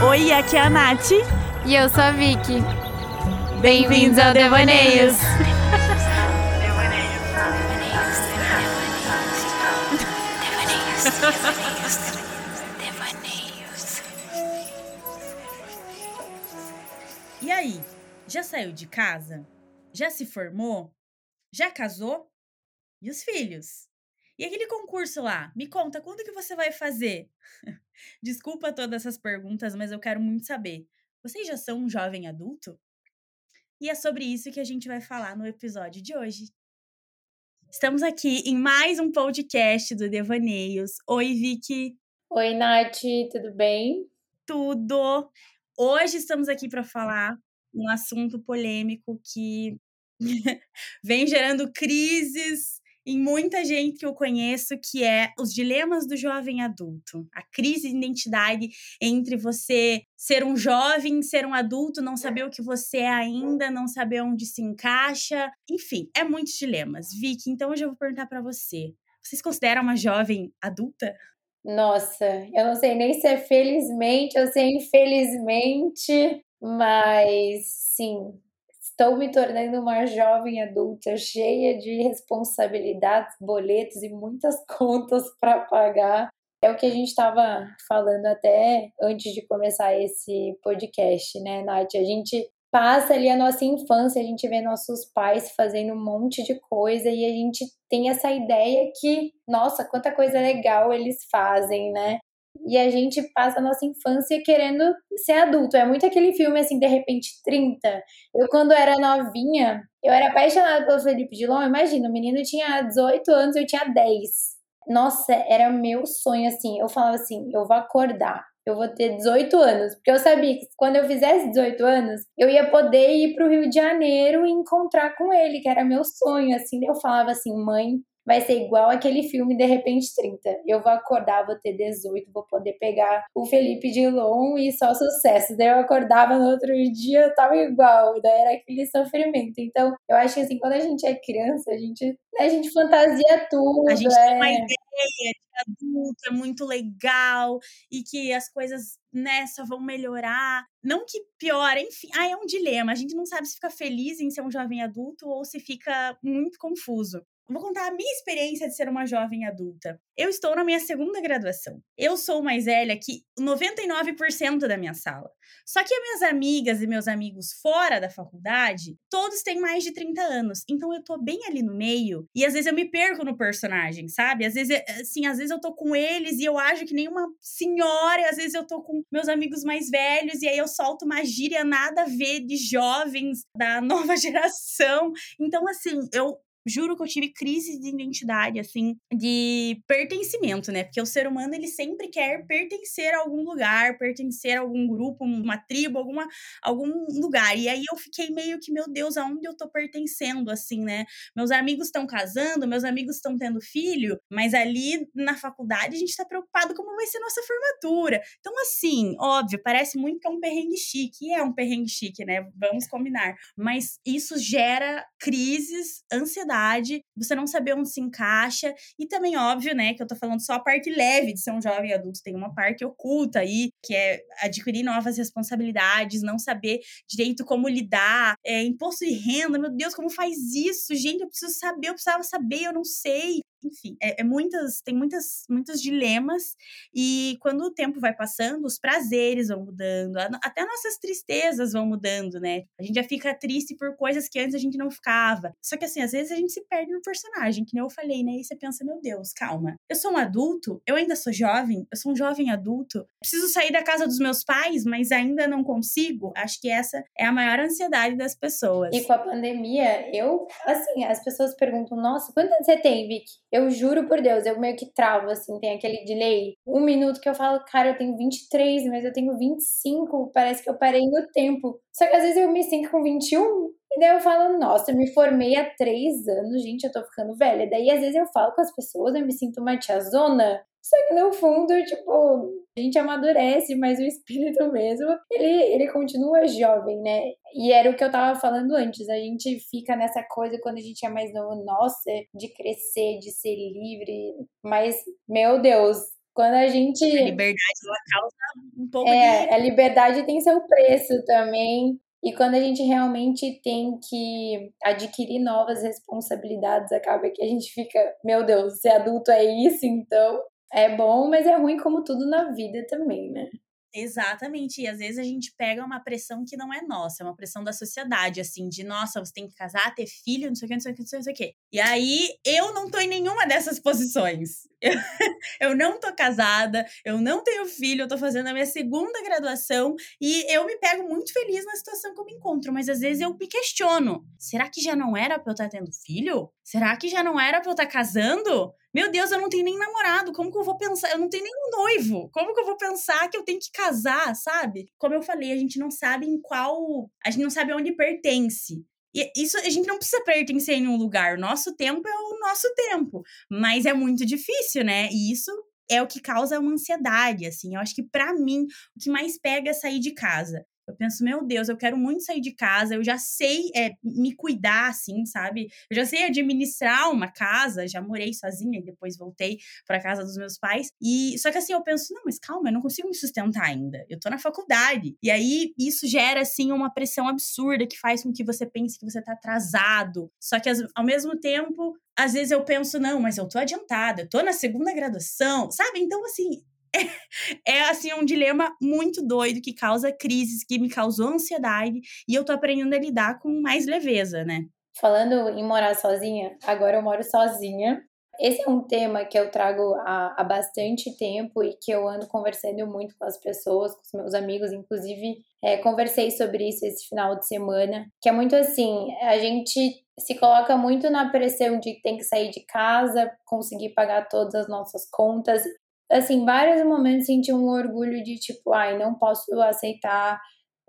Oi, aqui é a Nath. E eu sou a Vicky. Bem-vindos ao Devaneios. E aí, já saiu de casa? Já se formou? Já casou? E os filhos? E aquele concurso lá? Me conta, quando que você vai fazer? Desculpa todas essas perguntas, mas eu quero muito saber. Vocês já são um jovem adulto? E é sobre isso que a gente vai falar no episódio de hoje. Estamos aqui em mais um podcast do Devaneios. Oi, Vicky. Oi, Nath, tudo bem? Tudo. Hoje estamos aqui para falar um assunto polêmico que vem gerando crises em muita gente que eu conheço, que é os dilemas do jovem adulto. A crise de identidade entre você ser um jovem, ser um adulto, não saber o que você é ainda, não saber onde se encaixa. Enfim, é muitos dilemas. Vicky, então hoje eu vou perguntar para você. Vocês consideram uma jovem adulta? Nossa, eu não sei nem se é felizmente ou se é infelizmente, mas sim, Estou me tornando uma jovem adulta cheia de responsabilidades, boletos e muitas contas para pagar. É o que a gente estava falando até antes de começar esse podcast, né, Nath? A gente passa ali a nossa infância, a gente vê nossos pais fazendo um monte de coisa e a gente tem essa ideia que, nossa, quanta coisa legal eles fazem, né? E a gente passa a nossa infância querendo ser adulto. É muito aquele filme assim, de repente 30. Eu quando era novinha, eu era apaixonada pelo Felipe Dilon. Imagina, o menino tinha 18 anos, eu tinha 10. Nossa, era meu sonho assim. Eu falava assim, eu vou acordar, eu vou ter 18 anos, porque eu sabia que quando eu fizesse 18 anos, eu ia poder ir para o Rio de Janeiro e encontrar com ele, que era meu sonho, assim. Eu falava assim, mãe, vai ser igual aquele filme De Repente 30. Eu vou acordar, vou ter 18, vou poder pegar o Felipe Dilon e só sucesso. Daí eu acordava no outro dia, tava igual, daí era aquele sofrimento. Então, eu acho que assim, quando a gente é criança, a gente, né, a gente fantasia tudo. A gente é... tem uma ideia de adulto, é muito legal e que as coisas né, só vão melhorar. Não que piora, enfim, ah, é um dilema. A gente não sabe se fica feliz em ser um jovem adulto ou se fica muito confuso. Vou contar a minha experiência de ser uma jovem adulta. Eu estou na minha segunda graduação. Eu sou mais velha que 99% da minha sala. Só que as minhas amigas e meus amigos fora da faculdade, todos têm mais de 30 anos. Então eu tô bem ali no meio e às vezes eu me perco no personagem, sabe? Às vezes, assim, às vezes eu tô com eles e eu acho que nem uma senhora, e às vezes eu tô com meus amigos mais velhos e aí eu solto uma gíria nada a ver de jovens da nova geração. Então, assim, eu juro que eu tive crise de identidade, assim, de pertencimento, né? Porque o ser humano, ele sempre quer pertencer a algum lugar, pertencer a algum grupo, uma tribo, alguma, algum lugar. E aí eu fiquei meio que, meu Deus, aonde eu tô pertencendo, assim, né? Meus amigos estão casando, meus amigos estão tendo filho, mas ali na faculdade a gente tá preocupado como vai ser nossa formatura. Então, assim, óbvio, parece muito que é um perrengue chique, e é um perrengue chique, né? Vamos combinar. Mas isso gera crises, ansiedade você não saber onde se encaixa, e também, óbvio, né, que eu tô falando só a parte leve de ser um jovem adulto, tem uma parte oculta aí, que é adquirir novas responsabilidades, não saber direito como lidar, é, imposto de renda, meu Deus, como faz isso? Gente, eu preciso saber, eu precisava saber, eu não sei enfim, é, é, muitas, tem muitas, muitos dilemas, e quando o tempo vai passando, os prazeres vão mudando, até nossas tristezas vão mudando, né? A gente já fica triste por coisas que antes a gente não ficava. Só que assim, às vezes a gente se perde no personagem, que nem eu falei, né? E você pensa, meu Deus, calma. Eu sou um adulto, eu ainda sou jovem, eu sou um jovem adulto, preciso sair da casa dos meus pais, mas ainda não consigo. Acho que essa é a maior ansiedade das pessoas. E com a pandemia, eu, assim, as pessoas perguntam, nossa, quantos anos você tem, Vicky? Eu juro por Deus, eu meio que travo, assim, tem aquele delay. Um minuto que eu falo, cara, eu tenho 23, mas eu tenho 25, parece que eu parei no tempo. Só que às vezes eu me sinto com 21, e daí eu falo, nossa, eu me formei há três anos, gente, eu tô ficando velha. Daí às vezes eu falo com as pessoas, eu me sinto uma tiazona, só que no fundo, tipo, a gente amadurece, mas o espírito mesmo, ele, ele continua jovem, né? E era o que eu tava falando antes, a gente fica nessa coisa quando a gente é mais novo, nossa, de crescer, de ser livre, mas, meu Deus, Quando a gente. A liberdade ela causa um pouco é, de. A liberdade tem seu preço também. E quando a gente realmente tem que adquirir novas responsabilidades, acaba que a gente fica, meu Deus, ser adulto é isso, então é bom, mas é ruim como tudo na vida também, né? Exatamente. E às vezes a gente pega uma pressão que não é nossa, é uma pressão da sociedade, assim, de nossa, você tem que casar, ter filho, não sei o que, não sei o que, não sei o que. E aí eu não tô em nenhuma dessas posições. Eu, não tô casada, eu não tenho filho, eu tô fazendo a minha segunda graduação e eu me pego muito feliz na situação que eu me encontro, mas às vezes eu me questiono: será que já não era pra eu estar tendo filho? Será que já não era pra eu estar casando? Meu Deus, eu não tenho nem namorado. Como que eu vou pensar? Eu não tenho nem noivo. Como que eu vou pensar que eu tenho que casar, sabe? Como eu falei, a gente não sabe em qual. A gente não sabe onde pertence. E isso a gente não precisa pertencer em um lugar. Nosso tempo é o nosso tempo. Mas é muito difícil, né? E isso é o que causa uma ansiedade, assim. Eu acho que para mim o que mais pega é sair de casa. Eu penso, meu Deus, eu quero muito sair de casa, eu já sei é, me cuidar, assim, sabe? Eu já sei administrar uma casa, já morei sozinha e depois voltei para casa dos meus pais. E só que assim, eu penso, não, mas calma, eu não consigo me sustentar ainda. Eu tô na faculdade. E aí isso gera assim uma pressão absurda que faz com que você pense que você tá atrasado. Só que ao mesmo tempo, às vezes eu penso, não, mas eu tô adiantada, eu tô na segunda graduação, sabe? Então, assim, é, é, assim um dilema muito doido que causa crises, que me causou ansiedade e eu tô aprendendo a lidar com mais leveza, né? Falando em morar sozinha, agora eu moro sozinha. Esse é um tema que eu trago há, há bastante tempo e que eu ando conversando muito com as pessoas, com os meus amigos, inclusive é, conversei sobre isso esse final de semana, que é muito assim, a gente se coloca muito na pressão de que tem que sair de casa, conseguir pagar todas as nossas contas assim, vários momentos senti um orgulho de tipo, ai, não posso aceitar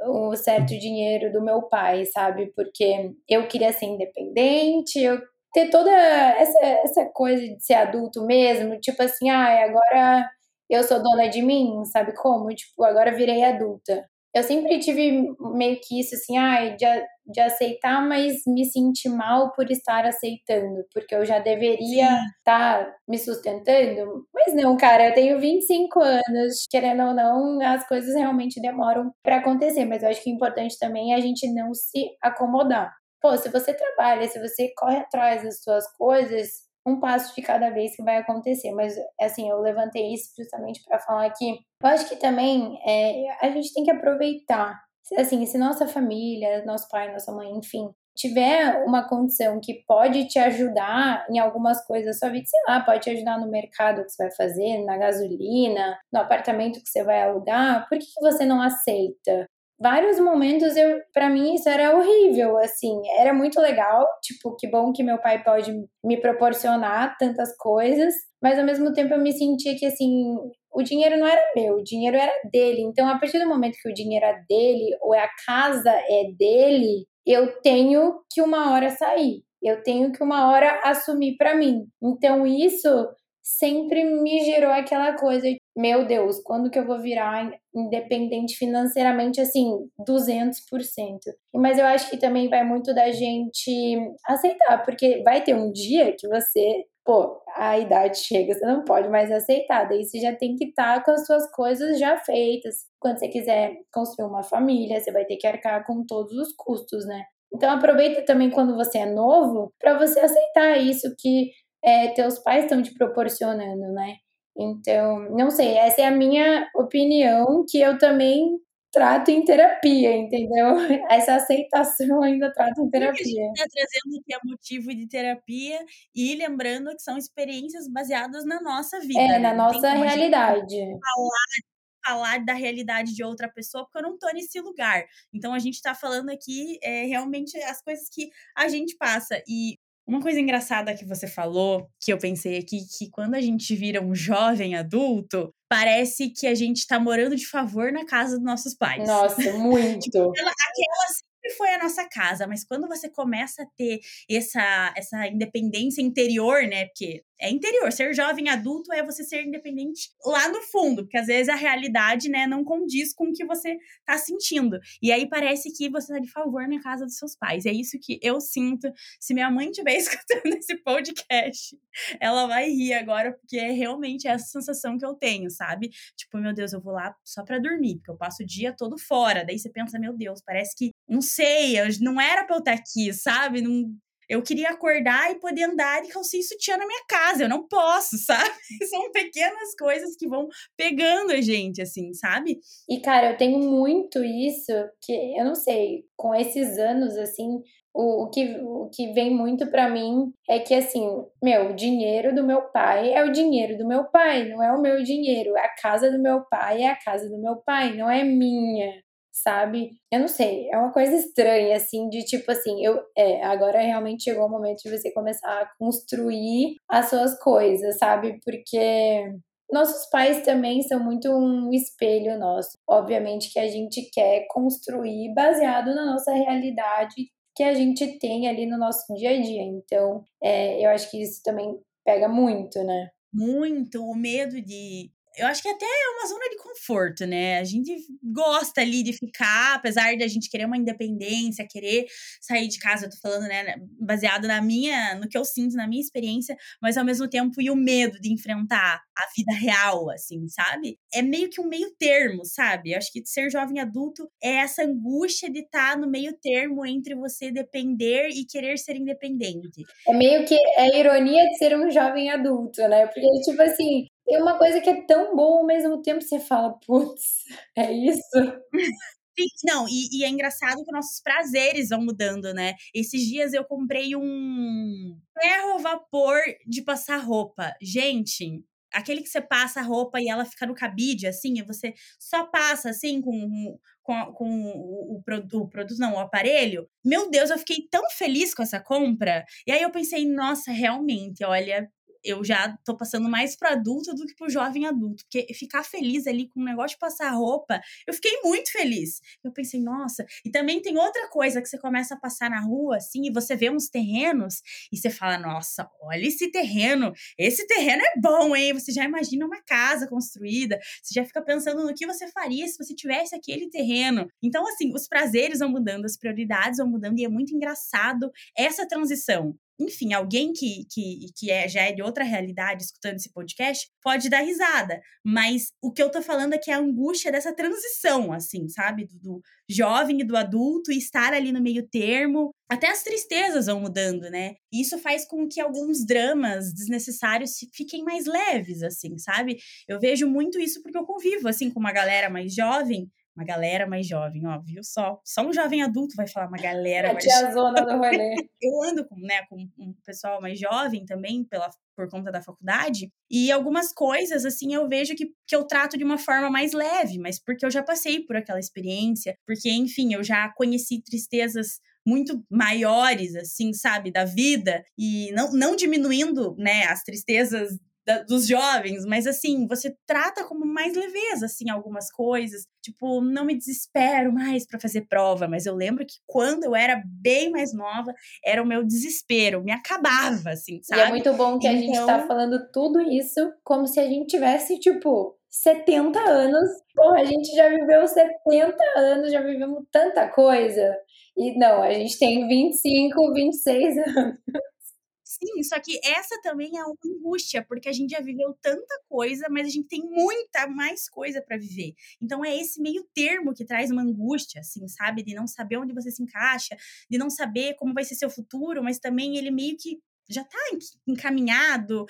um certo dinheiro do meu pai, sabe? Porque eu queria ser independente, eu ter toda essa, essa coisa de ser adulto mesmo, tipo assim, ai, agora eu sou dona de mim, sabe como? Tipo, agora virei adulta eu sempre tive meio que isso, assim, ah, de, de aceitar, mas me sentir mal por estar aceitando, porque eu já deveria estar tá me sustentando. Mas não, cara, eu tenho 25 anos, querendo ou não, as coisas realmente demoram para acontecer, mas eu acho que o importante também é a gente não se acomodar. Pô, se você trabalha, se você corre atrás das suas coisas, um passo de cada vez que vai acontecer. Mas, assim, eu levantei isso justamente para falar que eu acho que também é, a gente tem que aproveitar. Assim, se nossa família, nosso pai, nossa mãe, enfim, tiver uma condição que pode te ajudar em algumas coisas da sua vida, sei lá, pode te ajudar no mercado que você vai fazer, na gasolina, no apartamento que você vai alugar, por que, que você não aceita? Vários momentos eu para mim isso era horrível assim era muito legal tipo que bom que meu pai pode me proporcionar tantas coisas mas ao mesmo tempo eu me sentia que assim o dinheiro não era meu o dinheiro era dele. Então a partir do momento que o dinheiro é dele ou a casa é dele eu tenho que uma hora sair eu tenho que uma hora assumir para mim. Então isso sempre me gerou aquela coisa meu Deus, quando que eu vou virar independente financeiramente, assim, 200%. Mas eu acho que também vai muito da gente aceitar, porque vai ter um dia que você, pô, a idade chega, você não pode mais aceitar, daí você já tem que estar tá com as suas coisas já feitas. Quando você quiser construir uma família, você vai ter que arcar com todos os custos, né? Então aproveita também quando você é novo para você aceitar isso que é, teus pais estão te proporcionando, né? Então, não sei, essa é a minha opinião, que eu também trato em terapia, entendeu? Essa aceitação ainda trato em terapia. A gente está trazendo que é motivo de terapia e lembrando que são experiências baseadas na nossa vida. É, né? na nossa realidade. Falar, falar da realidade de outra pessoa, porque eu não tô nesse lugar. Então a gente está falando aqui é, realmente as coisas que a gente passa. E uma coisa engraçada que você falou, que eu pensei aqui, que quando a gente vira um jovem adulto, parece que a gente tá morando de favor na casa dos nossos pais. Nossa, muito. tipo, aquela, sempre foi a nossa casa, mas quando você começa a ter essa, essa independência interior, né? Porque é interior. Ser jovem adulto é você ser independente lá no fundo, porque às vezes a realidade, né, não condiz com o que você tá sentindo. E aí parece que você tá de favor na casa dos seus pais. É isso que eu sinto. Se minha mãe estiver escutando esse podcast, ela vai rir agora, porque é realmente essa sensação que eu tenho, sabe? Tipo, meu Deus, eu vou lá só pra dormir, porque eu passo o dia todo fora. Daí você pensa, meu Deus, parece que, não sei, não era pra eu estar aqui, sabe? Não, eu queria acordar e poder andar de calcinha e sutiã na minha casa. Eu não posso, sabe? São pequenas coisas que vão pegando a gente, assim, sabe? E, cara, eu tenho muito isso que, eu não sei, com esses anos, assim, o, o, que, o que vem muito para mim é que, assim, meu, o dinheiro do meu pai é o dinheiro do meu pai, não é o meu dinheiro. A casa do meu pai é a casa do meu pai, não é minha sabe? Eu não sei, é uma coisa estranha, assim, de tipo assim, eu, é, agora realmente chegou o momento de você começar a construir as suas coisas, sabe? Porque nossos pais também são muito um espelho nosso. Obviamente que a gente quer construir baseado na nossa realidade que a gente tem ali no nosso dia a dia. Então, é, eu acho que isso também pega muito, né? Muito, o medo de eu acho que até é uma zona de conforto, né? A gente gosta ali de ficar, apesar de a gente querer uma independência, querer sair de casa, eu tô falando, né, baseado na minha, no que eu sinto, na minha experiência, mas ao mesmo tempo e o medo de enfrentar a vida real, assim, sabe? É meio que um meio termo, sabe? Eu acho que ser jovem adulto é essa angústia de estar tá no meio termo entre você depender e querer ser independente. É meio que é a ironia de ser um jovem adulto, né? Porque, tipo assim, tem uma coisa que é tão boa ao mesmo tempo você fala, putz, é isso? Não, e, e, é engraçado que nossos prazeres vão mudando, né? Esses dias eu comprei um ferro vapor de passar roupa. Gente, aquele que você passa a roupa e ela fica no cabide, assim, e você só passa, assim, com, com, com o, o, o, produto, não, o aparelho. Meu Deus, eu fiquei tão feliz com essa compra. E aí eu pensei, nossa, realmente, olha, eu já tô passando mais pro adulto do que pro jovem adulto. Porque ficar feliz ali com o negócio de passar roupa, eu fiquei muito feliz. Eu pensei, nossa. E também tem outra coisa que você começa a passar na rua, assim, e você vê uns terrenos, e você fala, nossa, olha esse terreno. Esse terreno é bom, hein? Você já imagina uma casa construída, você já fica pensando no que você faria se você tivesse aquele terreno. Então, assim, os prazeres vão mudando, as prioridades vão mudando, e é muito engraçado essa transição enfim, alguém que, que, que é, já é de outra realidade escutando esse podcast pode dar risada. Mas o que eu tô falando que é a angústia dessa transição, assim, sabe? Do, do jovem e do adulto e estar ali no meio termo. Até as tristezas vão mudando, né? E isso faz com que alguns dramas desnecessários fiquem mais leves, assim, sabe? Eu vejo muito isso porque eu convivo, assim, com uma galera mais jovem uma galera mais jovem, ó, viu só? Só um jovem adulto vai falar uma galera a mais tia zona do rolê. Eu ando com, né, com um pessoal mais jovem também, pela, por conta da faculdade, e algumas coisas, assim, eu vejo que, que eu trato de uma forma mais leve, mas porque eu já passei por aquela experiência, porque, enfim, eu já conheci tristezas muito maiores, assim, sabe, da vida, e não, não diminuindo, né, as tristezas da, dos jovens, mas assim, você trata como mais leveza, assim, algumas coisas. Tipo, não me desespero mais para fazer prova, mas eu lembro que quando eu era bem mais nova, era o meu desespero, me acabava, assim, sabe? E é muito bom que então... a gente tá então falando tudo isso como se a gente tivesse, tipo, 70 anos. Porra, a gente já viveu 70 anos, já vivemos tanta coisa. E não, a gente tem 25, 26 anos. Sim, só que essa também é uma angústia, porque a gente já viveu tanta coisa, mas a gente tem muita mais coisa para viver. Então é esse meio termo que traz uma angústia, assim, sabe? De não saber onde você se encaixa, de não saber como vai ser seu futuro, mas também ele meio que já tá encaminhado.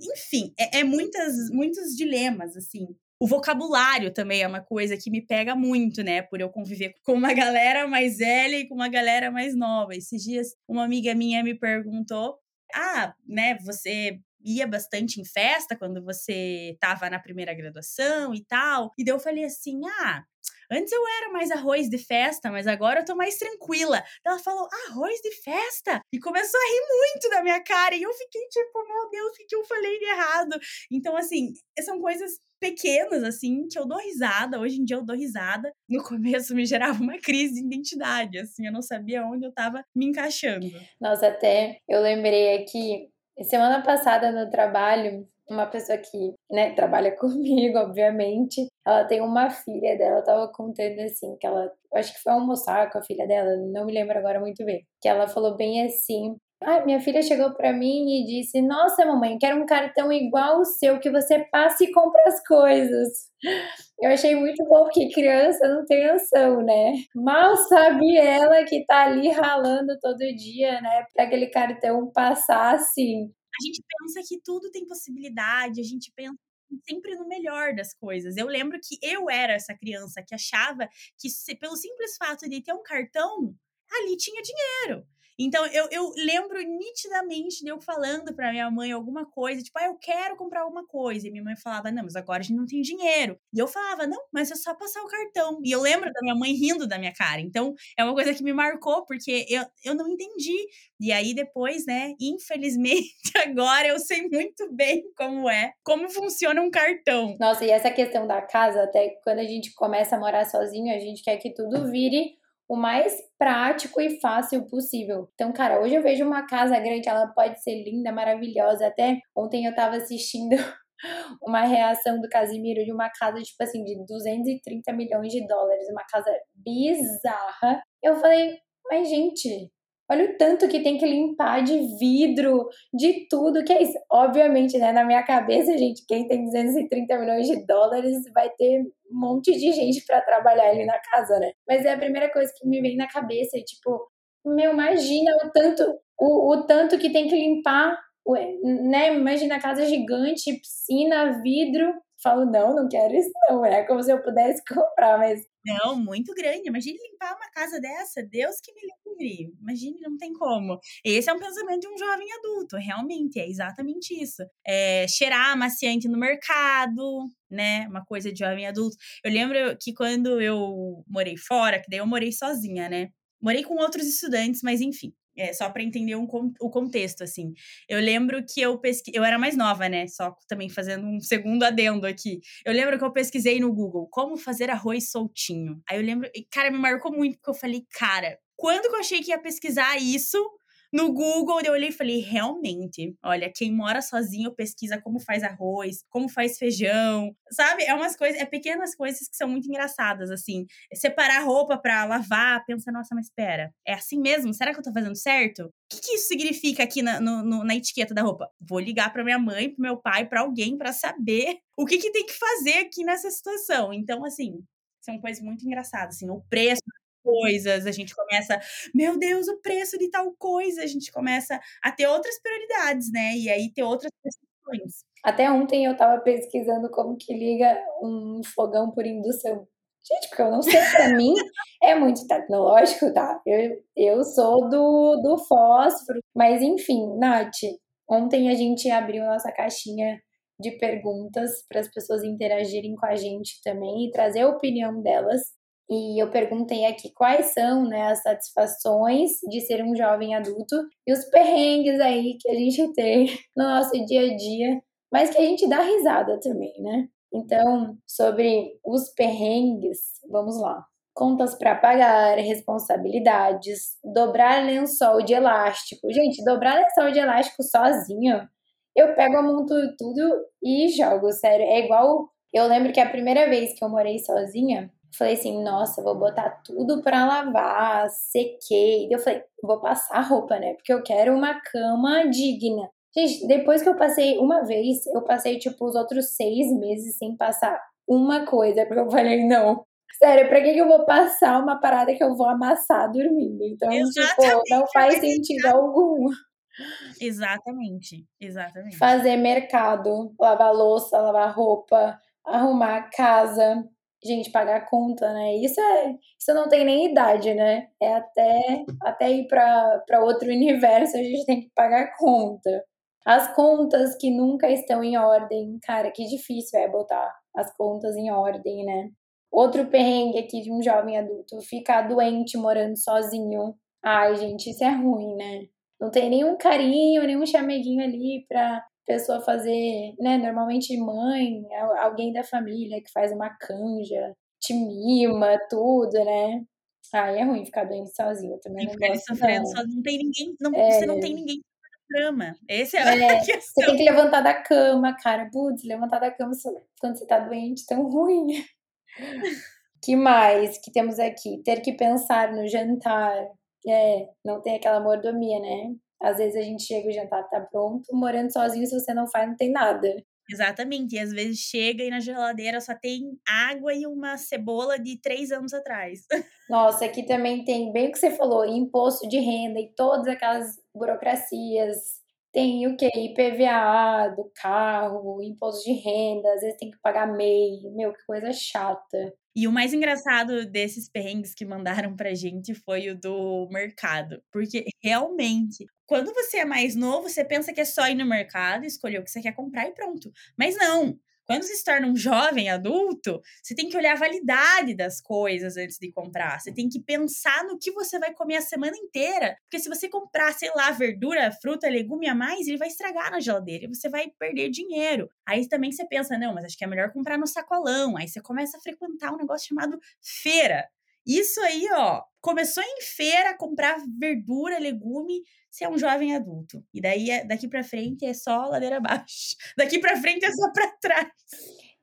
Enfim, é, é muitas, muitos dilemas, assim. O vocabulário também é uma coisa que me pega muito, né? Por eu conviver com uma galera mais velha e com uma galera mais nova. Esses dias, uma amiga minha me perguntou ah, né, você ia bastante em festa quando você estava na primeira graduação e tal. E daí eu falei assim: ah, Antes eu era mais arroz de festa, mas agora eu tô mais tranquila. Ela falou, arroz de festa? E começou a rir muito da minha cara. E eu fiquei tipo, meu Deus, o que eu falei de errado? Então, assim, são coisas pequenas, assim, que eu dou risada. Hoje em dia eu dou risada. No começo me gerava uma crise de identidade, assim, eu não sabia onde eu tava me encaixando. Nossa, até eu lembrei aqui Semana passada no trabalho, uma pessoa que, né, trabalha comigo, obviamente, ela tem uma filha dela, tava contando assim, que ela, acho que foi almoçar com a filha dela, não me lembro agora muito bem, que ela falou bem assim, ah, minha filha chegou para mim e disse: Nossa, mamãe, quero um cartão igual o seu, que você passa e compra as coisas. Eu achei muito bom, porque criança não tem noção, né? Mal sabe ela que tá ali ralando todo dia, né? Pra aquele cartão passar assim. A gente pensa que tudo tem possibilidade, a gente pensa sempre no melhor das coisas. Eu lembro que eu era essa criança que achava que, pelo simples fato de ter um cartão, ali tinha dinheiro. Então, eu, eu lembro nitidamente de eu falando pra minha mãe alguma coisa, tipo, ah, eu quero comprar alguma coisa. E minha mãe falava, não, mas agora a gente não tem dinheiro. E eu falava, não, mas é só passar o cartão. E eu lembro da minha mãe rindo da minha cara. Então, é uma coisa que me marcou, porque eu, eu não entendi. E aí, depois, né, infelizmente, agora eu sei muito bem como é, como funciona um cartão. Nossa, e essa questão da casa, até quando a gente começa a morar sozinho, a gente quer que tudo vire o mais prático e fácil possível. Então, cara, hoje eu vejo uma casa grande, ela pode ser linda, maravilhosa. Até ontem eu tava assistindo uma reação do Casimiro de uma casa, tipo assim, de 230 milhões de dólares, uma casa bizarra. Eu falei, mas gente, Olha o tanto que tem que limpar de vidro, de tudo que é isso. Obviamente, né, na minha cabeça, gente, quem tem 230 milhões de dólares vai ter um monte de gente para trabalhar ali na casa, né? Mas é a primeira coisa que me vem na cabeça, é tipo, meu, imagina o tanto, o, o tanto que tem que limpar, né? Imagina casa gigante, piscina, vidro. Falo, não, não quero isso não, é como se eu pudesse comprar, mas não, muito grande. Imagine limpar uma casa dessa. Deus que me livre. Imagine, não tem como. Esse é um pensamento de um jovem adulto, realmente. É exatamente isso. É, cheirar amaciante no mercado, né? Uma coisa de jovem adulto. Eu lembro que quando eu morei fora, que daí eu morei sozinha, né? Morei com outros estudantes, mas enfim. É, só para entender um, o contexto, assim. Eu lembro que eu pesquisei. Eu era mais nova, né? Só também fazendo um segundo adendo aqui. Eu lembro que eu pesquisei no Google como fazer arroz soltinho. Aí eu lembro. Cara, me marcou muito, porque eu falei, cara, quando que eu achei que ia pesquisar isso? No Google, eu olhei e falei, realmente, olha, quem mora sozinho pesquisa como faz arroz, como faz feijão, sabe? É umas coisas, é pequenas coisas que são muito engraçadas, assim. Separar roupa para lavar, pensa, nossa, mas espera, é assim mesmo? Será que eu tô fazendo certo? O que, que isso significa aqui na, no, no, na etiqueta da roupa? Vou ligar para minha mãe, pro meu pai, para alguém para saber o que, que tem que fazer aqui nessa situação. Então, assim, são coisas muito engraçadas, assim, o preço coisas, a gente começa, meu Deus, o preço de tal coisa, a gente começa a ter outras prioridades, né? E aí ter outras questões. Até ontem eu tava pesquisando como que liga um fogão por indução. Gente, porque eu não sei, pra mim é muito tecnológico, tá? Eu, eu sou do, do fósforo. Mas enfim, Nath, ontem a gente abriu nossa caixinha de perguntas para as pessoas interagirem com a gente também e trazer a opinião delas. E eu perguntei aqui quais são né, as satisfações de ser um jovem adulto e os perrengues aí que a gente tem no nosso dia a dia, mas que a gente dá risada também, né? Então, sobre os perrengues, vamos lá. Contas para pagar, responsabilidades, dobrar lençol de elástico. Gente, dobrar lençol de elástico sozinho, eu pego, a monto tudo e jogo, sério. É igual. Eu lembro que a primeira vez que eu morei sozinha, Falei assim, nossa, vou botar tudo para lavar, sequei. Eu falei, vou passar roupa, né? Porque eu quero uma cama digna. Gente, depois que eu passei uma vez, eu passei, tipo, os outros seis meses sem passar uma coisa. Porque eu falei, não, sério, pra que, que eu vou passar uma parada que eu vou amassar dormindo? Então, tipo, exatamente, tipo, não faz sentido algum. Exatamente, exatamente. Fazer mercado, lavar louça, lavar roupa, arrumar a casa, gente, pagar conta, né? Isso é, isso não tem nem idade, né? É até até ir para outro universo a gente tem que pagar conta. As contas que nunca estão em ordem, cara, que difícil é botar as contas em ordem, né? Outro perrengue aqui de um jovem adulto, ficar doente morando sozinho. Ai, gente, isso é ruim, né? Não tem nenhum carinho, nenhum chameguinho ali pra pessoa fazer, né? Normalmente mãe, alguém da família que faz uma canja, te mima, tudo, né? Aí é ruim ficar doente sozinho também. Não ficar sofrendo sozinho, não tem ninguém, não, é, você não tem ninguém cama. Esse é, É, a você questão. tem que levantar da cama, cara. Putz, levantar da cama quando você tá doente, tão ruim. Que mais que temos aqui? Ter que pensar no jantar. É, não tem aquela mordomia, né? Às vezes a gente chega, o jantar tá pronto. Morando sozinho, se você não faz, não tem nada. Exatamente. E às vezes chega e na geladeira só tem água e uma cebola de três anos atrás. Nossa, aqui também tem, bem o que você falou, imposto de renda e todas aquelas burocracias. Tem o que? IPVA do carro, imposto de renda, às vezes tem que pagar MEI. Meu, que coisa chata. E o mais engraçado desses perrengues que mandaram pra gente foi o do mercado. Porque realmente, quando você é mais novo, você pensa que é só ir no mercado, escolher o que você quer comprar e pronto. Mas não! Quando você se torna um jovem adulto, você tem que olhar a validade das coisas antes de comprar. Você tem que pensar no que você vai comer a semana inteira. Porque se você comprar, sei lá, verdura, fruta, legume a mais, ele vai estragar na geladeira e você vai perder dinheiro. Aí também você pensa, não, mas acho que é melhor comprar no sacolão. Aí você começa a frequentar um negócio chamado feira. Isso aí, ó, começou em feira, comprar verdura, legume, você é um jovem adulto. E daí, daqui para frente, é só ladeira abaixo. Daqui para frente é só para trás.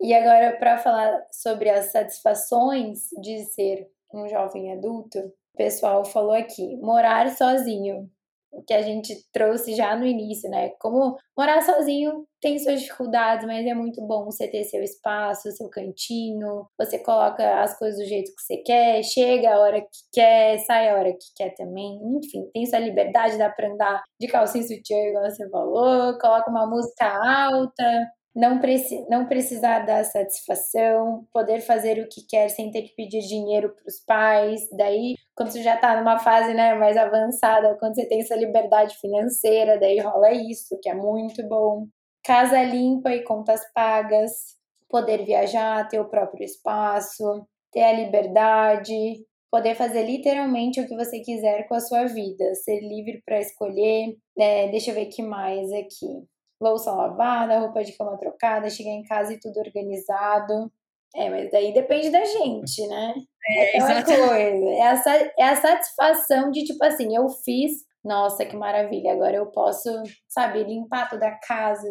E agora, para falar sobre as satisfações de ser um jovem adulto, o pessoal falou aqui: morar sozinho. O que a gente trouxe já no início, né? Como morar sozinho tem suas dificuldades, mas é muito bom você ter seu espaço, seu cantinho. Você coloca as coisas do jeito que você quer, chega a hora que quer, sai a hora que quer também. Enfim, tem sua liberdade, dá pra andar de calcinha sutiã, igual você falou. Coloca uma música alta, não, preci não precisar dar satisfação, poder fazer o que quer sem ter que pedir dinheiro para os pais. Daí, quando você já está numa fase né, mais avançada, quando você tem essa liberdade financeira, daí rola isso, que é muito bom. Casa limpa e contas pagas, poder viajar, ter o próprio espaço, ter a liberdade, poder fazer literalmente o que você quiser com a sua vida, ser livre para escolher. É, deixa eu ver que mais aqui louça lavada, roupa de cama trocada, chegar em casa e tudo organizado. É, mas daí depende da gente, né? É, é uma coisa. É a, é a satisfação de, tipo assim, eu fiz, nossa, que maravilha, agora eu posso, sabe, limpar toda a casa.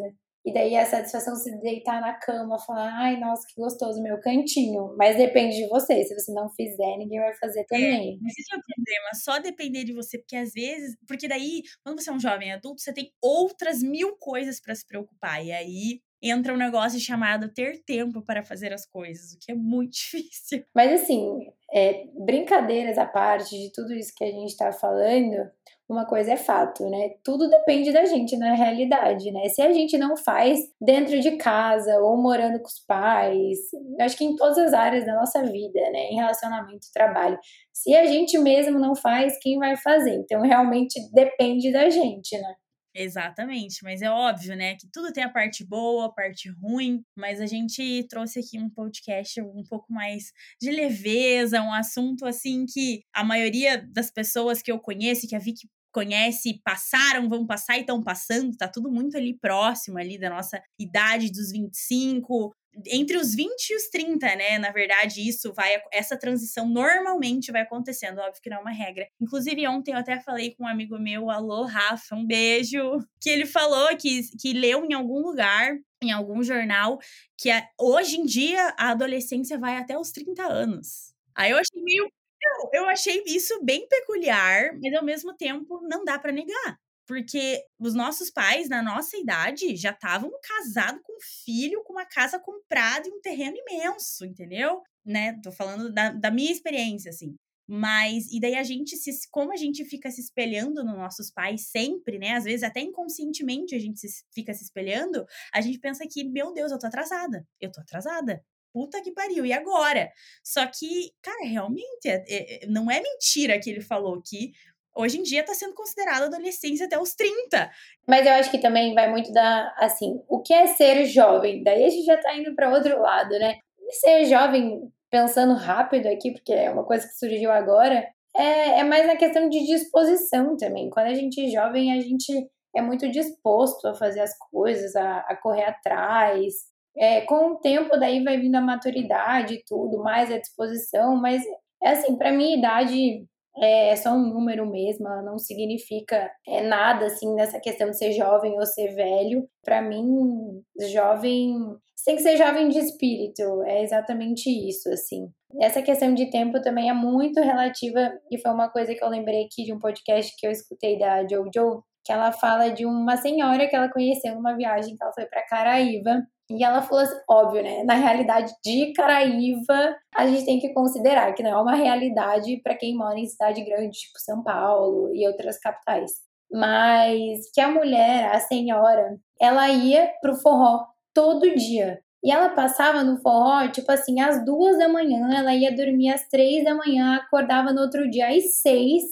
E daí a satisfação se deitar na cama, falar, ai, nossa, que gostoso meu cantinho. Mas depende de você. Se você não fizer, ninguém vai fazer também. É, esse é o problema, só depender de você, porque às vezes, porque daí, quando você é um jovem adulto, você tem outras mil coisas para se preocupar. E aí entra um negócio chamado ter tempo para fazer as coisas, o que é muito difícil. Mas assim, é, brincadeiras à parte de tudo isso que a gente está falando, uma coisa é fato, né? Tudo depende da gente na realidade, né? Se a gente não faz dentro de casa ou morando com os pais, acho que em todas as áreas da nossa vida, né? Em relacionamento, trabalho. Se a gente mesmo não faz, quem vai fazer? Então realmente depende da gente, né? Exatamente, mas é óbvio, né, que tudo tem a parte boa, a parte ruim, mas a gente trouxe aqui um podcast um pouco mais de leveza, um assunto assim que a maioria das pessoas que eu conheço, que a Vicky conhece, passaram, vão passar e estão passando, tá tudo muito ali próximo ali da nossa idade dos 25, entre os 20 e os 30, né? Na verdade, isso vai. Essa transição normalmente vai acontecendo. Óbvio que não é uma regra. Inclusive, ontem eu até falei com um amigo meu, alô, Rafa, um beijo. Que ele falou que, que leu em algum lugar, em algum jornal, que a, hoje em dia a adolescência vai até os 30 anos. Aí eu achei meio. Eu, achei isso bem peculiar, mas ao mesmo tempo não dá para negar. Porque os nossos pais, na nossa idade, já estavam casados com filho, com uma casa comprada e um terreno imenso, entendeu? Né? Tô falando da, da minha experiência, assim. Mas, e daí a gente, se, como a gente fica se espelhando nos nossos pais sempre, né? Às vezes até inconscientemente a gente se, fica se espelhando, a gente pensa que, meu Deus, eu tô atrasada. Eu tô atrasada. Puta que pariu, e agora? Só que, cara, realmente, é, é, não é mentira que ele falou que hoje em dia está sendo considerada adolescência até os 30. Mas eu acho que também vai muito da, assim, o que é ser jovem? Daí a gente já tá indo para outro lado, né? Ser jovem, pensando rápido aqui, porque é uma coisa que surgiu agora, é, é mais na questão de disposição também. Quando a gente é jovem, a gente é muito disposto a fazer as coisas, a, a correr atrás. É, com o tempo, daí vai vindo a maturidade e tudo, mais a disposição, mas é assim, para minha idade, é só um número mesmo, ela não significa é, nada assim nessa questão de ser jovem ou ser velho. Para mim, jovem tem que ser jovem de espírito, é exatamente isso, assim. Essa questão de tempo também é muito relativa e foi uma coisa que eu lembrei aqui de um podcast que eu escutei da Jojo, que ela fala de uma senhora que ela conheceu numa viagem que ela foi para Caraíva e ela falou assim, óbvio, né? Na realidade de Caraíva, a gente tem que considerar que não é uma realidade para quem mora em cidade grande, tipo São Paulo e outras capitais. Mas que a mulher, a senhora, ela ia pro forró todo dia. E ela passava no forró, tipo assim, às duas da manhã, ela ia dormir às três da manhã, acordava no outro dia às seis,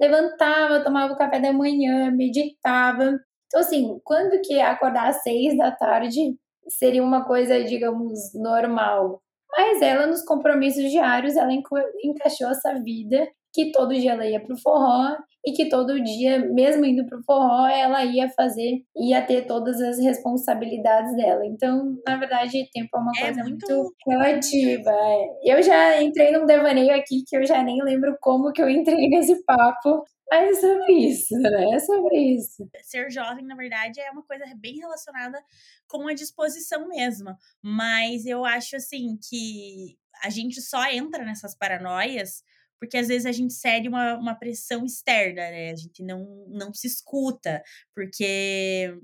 levantava, tomava o café da manhã, meditava. Então, assim, quando que acordar às seis da tarde seria uma coisa, digamos, normal. Mas ela, nos compromissos diários, ela encaixou essa vida que todo dia ela ia pro forró e que todo dia, mesmo indo pro forró, ela ia fazer, ia ter todas as responsabilidades dela. Então, na verdade, tempo é uma é coisa muito, muito relativa. É. Eu já entrei num devaneio aqui que eu já nem lembro como que eu entrei nesse papo, mas é sobre isso, né? É sobre isso. Ser jovem, na verdade, é uma coisa bem relacionada com a disposição mesmo. Mas eu acho, assim, que a gente só entra nessas paranoias porque às vezes a gente cede uma, uma pressão externa, né? A gente não, não se escuta, porque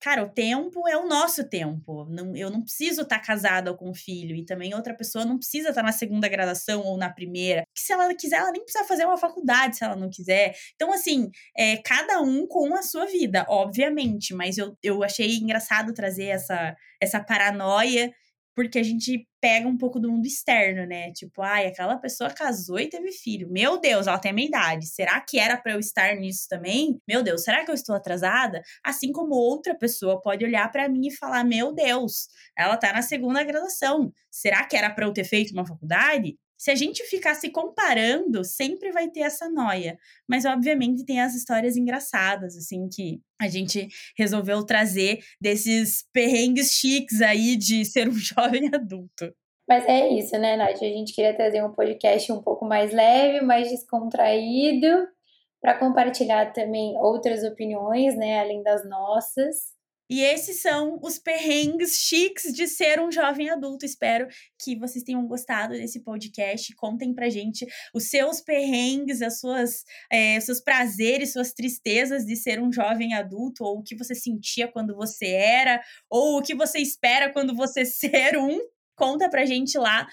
cara, o tempo é o nosso tempo. Não, eu não preciso estar tá casada com filho. E também outra pessoa não precisa estar tá na segunda graduação ou na primeira. Que se ela quiser, ela nem precisa fazer uma faculdade se ela não quiser. Então, assim, é, cada um com a sua vida, obviamente. Mas eu, eu achei engraçado trazer essa, essa paranoia porque a gente pega um pouco do mundo externo, né? Tipo, ai, aquela pessoa casou e teve filho. Meu Deus, ela tem a minha idade. Será que era para eu estar nisso também? Meu Deus, será que eu estou atrasada? Assim como outra pessoa pode olhar para mim e falar: "Meu Deus, ela tá na segunda graduação. Será que era para eu ter feito uma faculdade?" Se a gente ficar se comparando, sempre vai ter essa noia. Mas, obviamente, tem as histórias engraçadas, assim, que a gente resolveu trazer desses perrengues chiques aí de ser um jovem adulto. Mas é isso, né, Nath? A gente queria trazer um podcast um pouco mais leve, mais descontraído, para compartilhar também outras opiniões, né, além das nossas. E esses são os perrengues chiques de ser um jovem adulto. Espero que vocês tenham gostado desse podcast. Contem pra gente os seus perrengues, as suas, é, seus prazeres, suas tristezas de ser um jovem adulto, ou o que você sentia quando você era, ou o que você espera quando você ser um. Conta pra gente lá,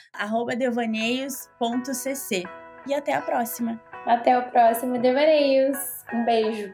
devaneios.cc. E até a próxima. Até o próximo Devaneios. Um beijo.